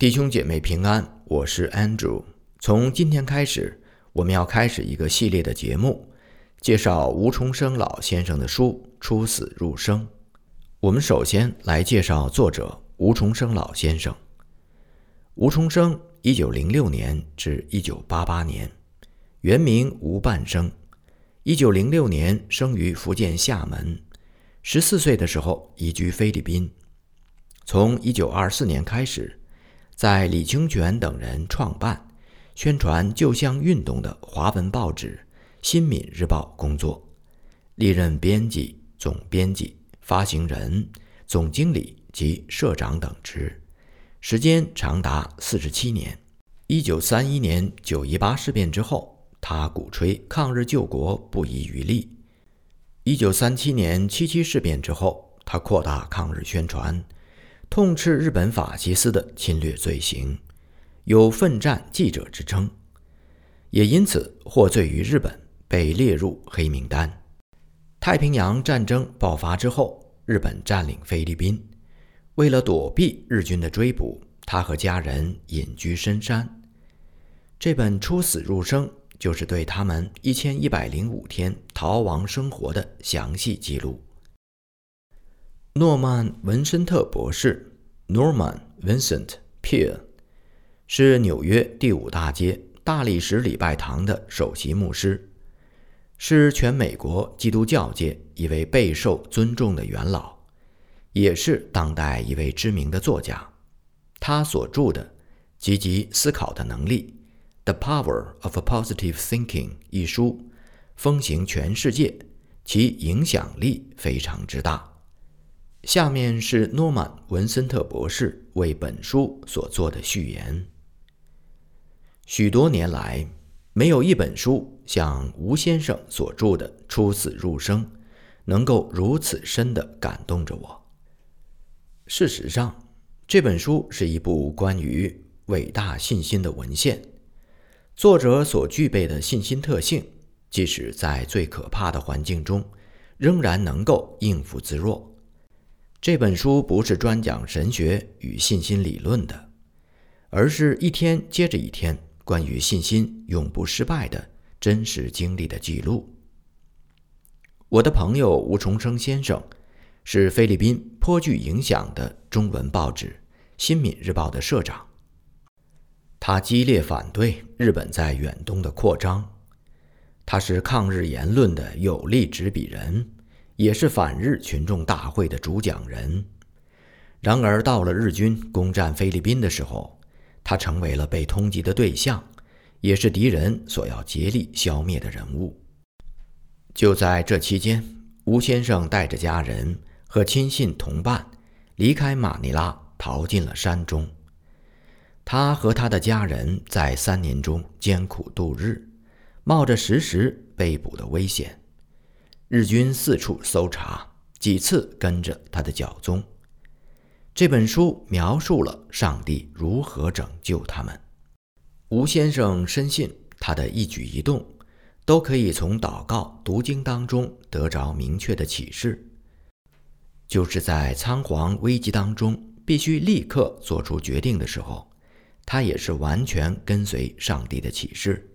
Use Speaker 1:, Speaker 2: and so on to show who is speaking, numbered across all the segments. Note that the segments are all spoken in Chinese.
Speaker 1: 弟兄姐妹平安，我是 Andrew。从今天开始，我们要开始一个系列的节目，介绍吴重生老先生的书《出死入生》。我们首先来介绍作者吴重生老先生。吴重生，一九零六年至一九八八年，原名吴半生。一九零六年生于福建厦门，十四岁的时候移居菲律宾。从一九二四年开始，在李清泉等人创办、宣传旧乡运动的华文报纸《新闽日报》工作，历任编辑、总编辑、发行人、总经理及社长等职，时间长达四十七年。一九三一年九一八事变之后，他鼓吹抗日救国不遗余力。一九三七年七七事变之后，他扩大抗日宣传。痛斥日本法西斯的侵略罪行，有“奋战记者”之称，也因此获罪于日本，被列入黑名单。太平洋战争爆发之后，日本占领菲律宾，为了躲避日军的追捕，他和家人隐居深山。这本《出死入生》就是对他们一千一百零五天逃亡生活的详细记录。诺曼·文森特博士 （Norman Vincent Peale） 是纽约第五大街大理石礼拜堂的首席牧师，是全美国基督教界一位备受尊重的元老，也是当代一位知名的作家。他所著的《积极思考的能力》（The Power of Positive Thinking） 一书风行全世界，其影响力非常之大。下面是诺曼·文森特博士为本书所做的序言。许多年来，没有一本书像吴先生所著的《出死入生》，能够如此深地感动着我。事实上，这本书是一部关于伟大信心的文献。作者所具备的信心特性，即使在最可怕的环境中，仍然能够应付自若。这本书不是专讲神学与信心理论的，而是一天接着一天关于信心永不失败的真实经历的记录。我的朋友吴重生先生是菲律宾颇具影响的中文报纸《新闽日报》的社长，他激烈反对日本在远东的扩张，他是抗日言论的有力执笔人。也是反日群众大会的主讲人。然而，到了日军攻占菲律宾的时候，他成为了被通缉的对象，也是敌人所要竭力消灭的人物。就在这期间，吴先生带着家人和亲信同伴离开马尼拉，逃进了山中。他和他的家人在三年中艰苦度日，冒着时时被捕的危险。日军四处搜查，几次跟着他的脚踪。这本书描述了上帝如何拯救他们。吴先生深信，他的一举一动都可以从祷告、读经当中得着明确的启示。就是在仓皇危机当中，必须立刻做出决定的时候，他也是完全跟随上帝的启示。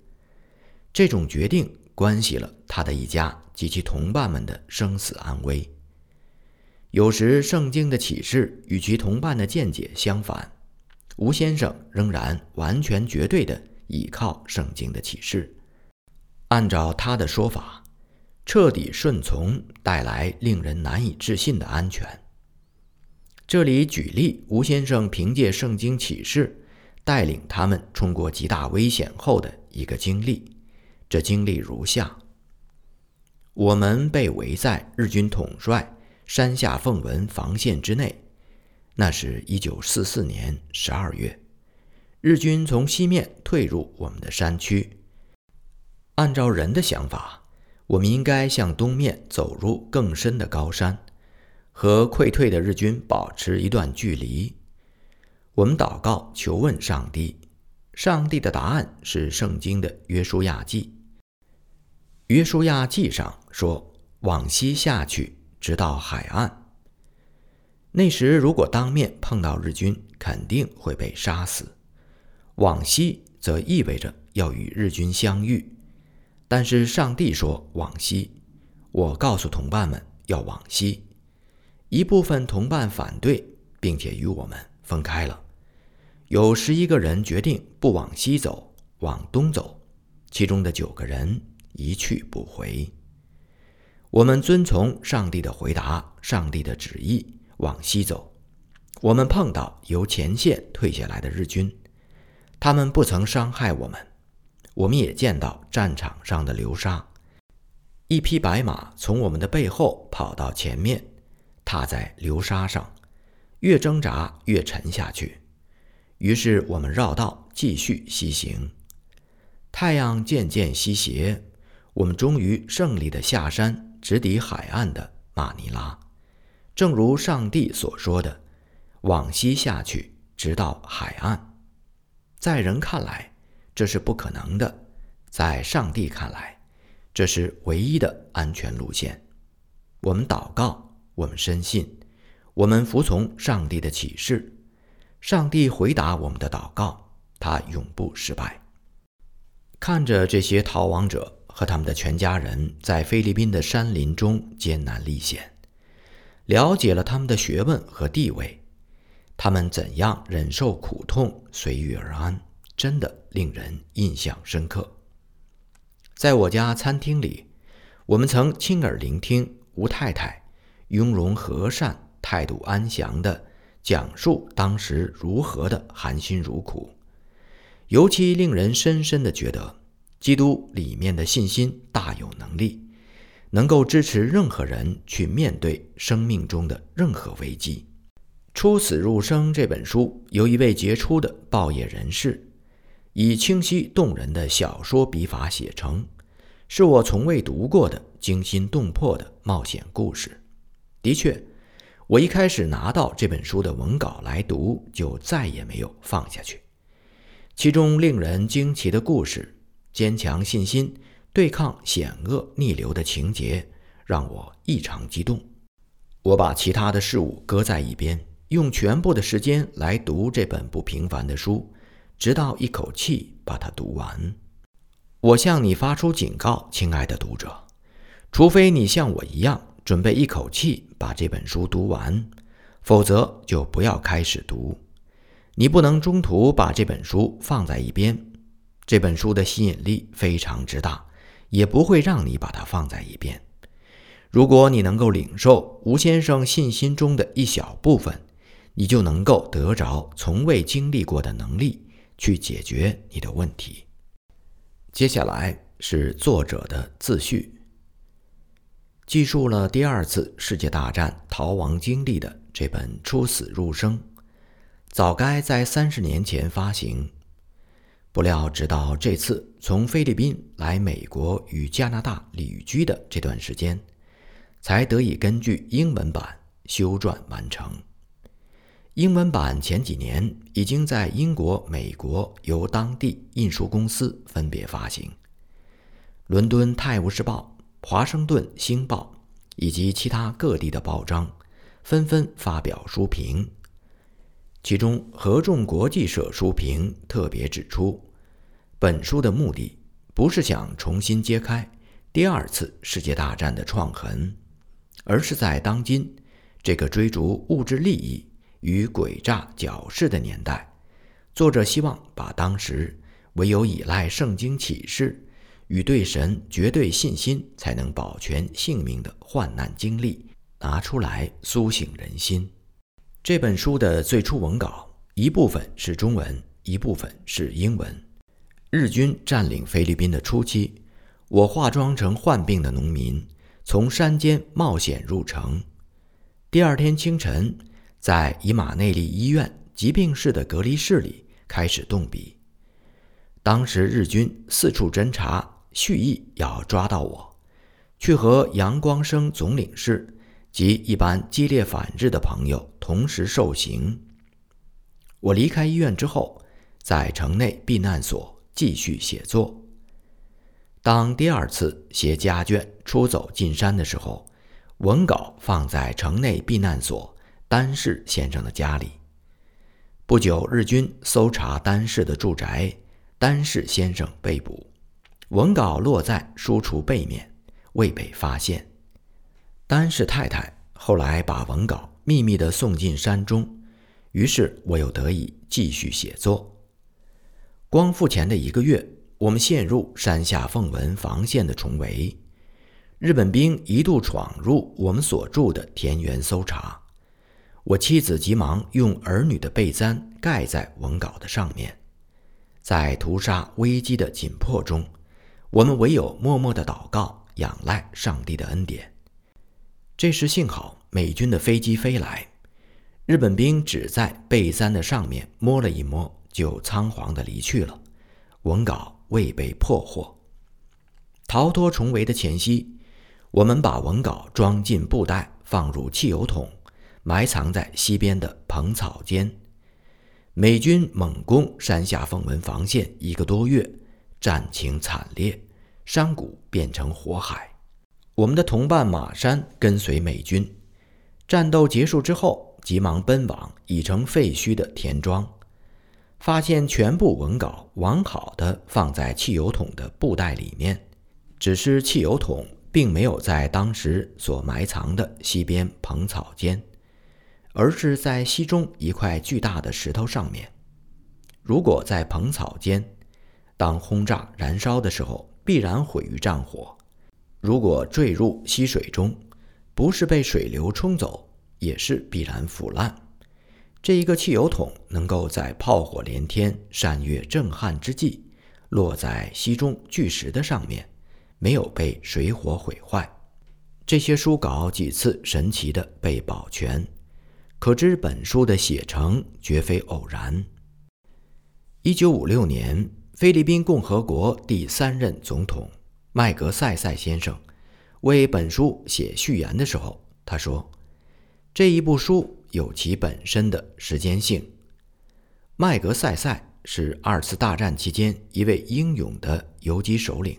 Speaker 1: 这种决定关系了他的一家。及其同伴们的生死安危。有时圣经的启示与其同伴的见解相反，吴先生仍然完全绝对的倚靠圣经的启示。按照他的说法，彻底顺从带来令人难以置信的安全。这里举例，吴先生凭借圣经启示带领他们冲过极大危险后的一个经历。这经历如下。我们被围在日军统帅山下奉文防线之内。那是一九四四年十二月，日军从西面退入我们的山区。按照人的想法，我们应该向东面走入更深的高山，和溃退的日军保持一段距离。我们祷告求问上帝，上帝的答案是圣经的约书亚记。约书亚记上说：“往西下去，直到海岸。那时，如果当面碰到日军，肯定会被杀死；往西则意味着要与日军相遇。但是上帝说往西，我告诉同伴们要往西。一部分同伴反对，并且与我们分开了。有十一个人决定不往西走，往东走，其中的九个人一去不回。我们遵从上帝的回答，上帝的旨意，往西走。我们碰到由前线退下来的日军，他们不曾伤害我们。我们也见到战场上的流沙，一匹白马从我们的背后跑到前面，踏在流沙上，越挣扎越沉下去。于是我们绕道继续西行。太阳渐渐西斜，我们终于胜利的下山，直抵海岸的马尼拉。正如上帝所说的，往西下去，直到海岸。在人看来。这是不可能的，在上帝看来，这是唯一的安全路线。我们祷告，我们深信，我们服从上帝的启示。上帝回答我们的祷告，他永不失败。看着这些逃亡者和他们的全家人在菲律宾的山林中艰难历险，了解了他们的学问和地位，他们怎样忍受苦痛，随遇而安。真的令人印象深刻。在我家餐厅里，我们曾亲耳聆听吴太太雍容和善、态度安详的讲述当时如何的含辛茹苦，尤其令人深深地觉得，基督里面的信心大有能力，能够支持任何人去面对生命中的任何危机。《出死入生》这本书由一位杰出的报业人士。以清晰动人的小说笔法写成，是我从未读过的惊心动魄的冒险故事。的确，我一开始拿到这本书的文稿来读，就再也没有放下去。其中令人惊奇的故事、坚强信心、对抗险恶逆流的情节，让我异常激动。我把其他的事物搁在一边，用全部的时间来读这本不平凡的书。直到一口气把它读完。我向你发出警告，亲爱的读者，除非你像我一样准备一口气把这本书读完，否则就不要开始读。你不能中途把这本书放在一边。这本书的吸引力非常之大，也不会让你把它放在一边。如果你能够领受吴先生信心中的一小部分，你就能够得着从未经历过的能力。去解决你的问题。接下来是作者的自序，记述了第二次世界大战逃亡经历的这本《出死入生》，早该在三十年前发行，不料直到这次从菲律宾来美国与加拿大旅居的这段时间，才得以根据英文版修撰完成。英文版前几年已经在英国、美国由当地印书公司分别发行，伦敦《泰晤士报》、华盛顿《星报》以及其他各地的报章纷纷发表书评。其中，合众国际社书评特别指出，本书的目的不是想重新揭开第二次世界大战的创痕，而是在当今这个追逐物质利益。与诡诈矫饰的年代，作者希望把当时唯有依赖圣经启示与对神绝对信心才能保全性命的患难经历拿出来苏醒人心。这本书的最初文稿一部分是中文，一部分是英文。日军占领菲律宾的初期，我化妆成患病的农民，从山间冒险入城。第二天清晨。在以马内利医院疾病室的隔离室里开始动笔。当时日军四处侦查，蓄意要抓到我，去和杨光生总领事及一般激烈反日的朋友同时受刑。我离开医院之后，在城内避难所继续写作。当第二次携家眷出走进山的时候，文稿放在城内避难所。丹氏先生的家里，不久，日军搜查丹氏的住宅，丹氏先生被捕，文稿落在书橱背面，未被发现。丹氏太太后来把文稿秘密地送进山中，于是我又得以继续写作。光复前的一个月，我们陷入山下凤文防线的重围，日本兵一度闯入我们所住的田园搜查。我妻子急忙用儿女的被簪盖在文稿的上面，在屠杀危机的紧迫中，我们唯有默默的祷告，仰赖上帝的恩典。这时幸好美军的飞机飞来，日本兵只在被簪的上面摸了一摸，就仓皇的离去了，文稿未被破获。逃脱重围的前夕，我们把文稿装进布袋，放入汽油桶。埋藏在西边的蓬草间，美军猛攻山下凤文防线一个多月，战情惨烈，山谷变成火海。我们的同伴马山跟随美军，战斗结束之后，急忙奔往已成废墟的田庄，发现全部文稿完好的放在汽油桶的布袋里面，只是汽油桶并没有在当时所埋藏的西边蓬草间。而是在溪中一块巨大的石头上面。如果在蓬草间，当轰炸燃烧的时候，必然毁于战火；如果坠入溪水中，不是被水流冲走，也是必然腐烂。这一个汽油桶能够在炮火连天、山岳震撼之际，落在溪中巨石的上面，没有被水火毁坏。这些书稿几次神奇的被保全。可知本书的写成绝非偶然。一九五六年，菲律宾共和国第三任总统麦格塞塞先生为本书写序言的时候，他说：“这一部书有其本身的时间性。”麦格塞塞是二次大战期间一位英勇的游击首领，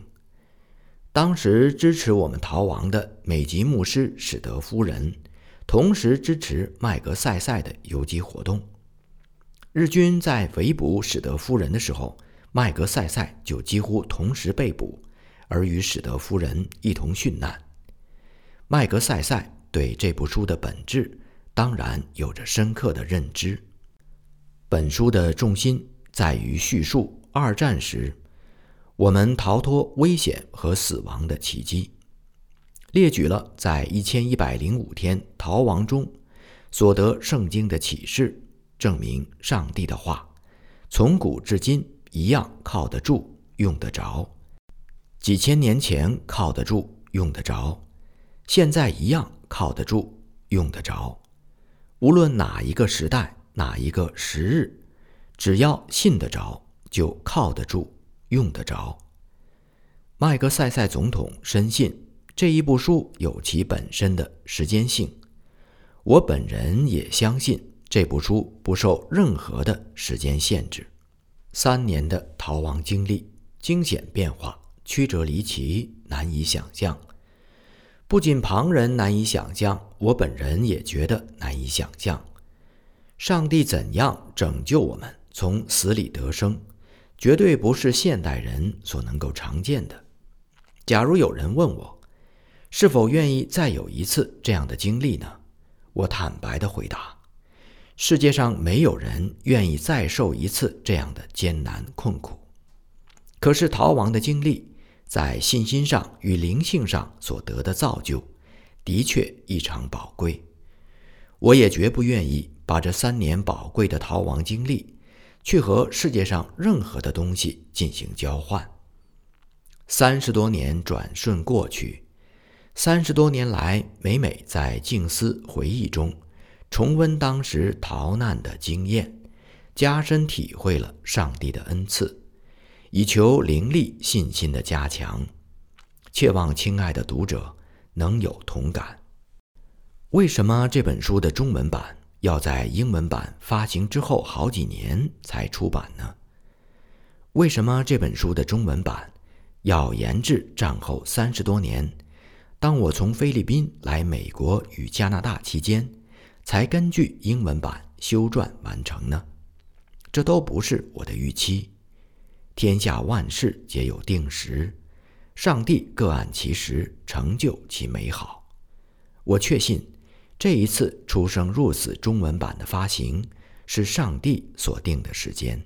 Speaker 1: 当时支持我们逃亡的美籍牧师史德夫人。同时支持麦格塞塞的游击活动。日军在围捕史德夫人的时候，麦格塞塞就几乎同时被捕，而与史德夫人一同殉难。麦格塞塞对这部书的本质当然有着深刻的认知。本书的重心在于叙述二战时我们逃脱危险和死亡的奇迹。列举了在一千一百零五天逃亡中所得圣经的启示，证明上帝的话从古至今一样靠得住、用得着。几千年前靠得住、用得着，现在一样靠得住、用得着。无论哪一个时代、哪一个时日，只要信得着，就靠得住、用得着。麦克塞塞总统深信。这一部书有其本身的时间性，我本人也相信这部书不受任何的时间限制。三年的逃亡经历，惊险变化，曲折离奇，难以想象。不仅旁人难以想象，我本人也觉得难以想象。上帝怎样拯救我们从死里得生，绝对不是现代人所能够常见的。假如有人问我，是否愿意再有一次这样的经历呢？我坦白的回答：世界上没有人愿意再受一次这样的艰难困苦。可是逃亡的经历，在信心上与灵性上所得的造就，的确异常宝贵。我也绝不愿意把这三年宝贵的逃亡经历，去和世界上任何的东西进行交换。三十多年转瞬过去。三十多年来，每每在静思回忆中重温当时逃难的经验，加深体会了上帝的恩赐，以求灵力信心的加强。切望亲爱的读者能有同感。为什么这本书的中文版要在英文版发行之后好几年才出版呢？为什么这本书的中文版要延至战后三十多年？当我从菲律宾来美国与加拿大期间，才根据英文版修撰完成呢。这都不是我的预期。天下万事皆有定时，上帝各按其时成就其美好。我确信，这一次出生入死中文版的发行是上帝所定的时间。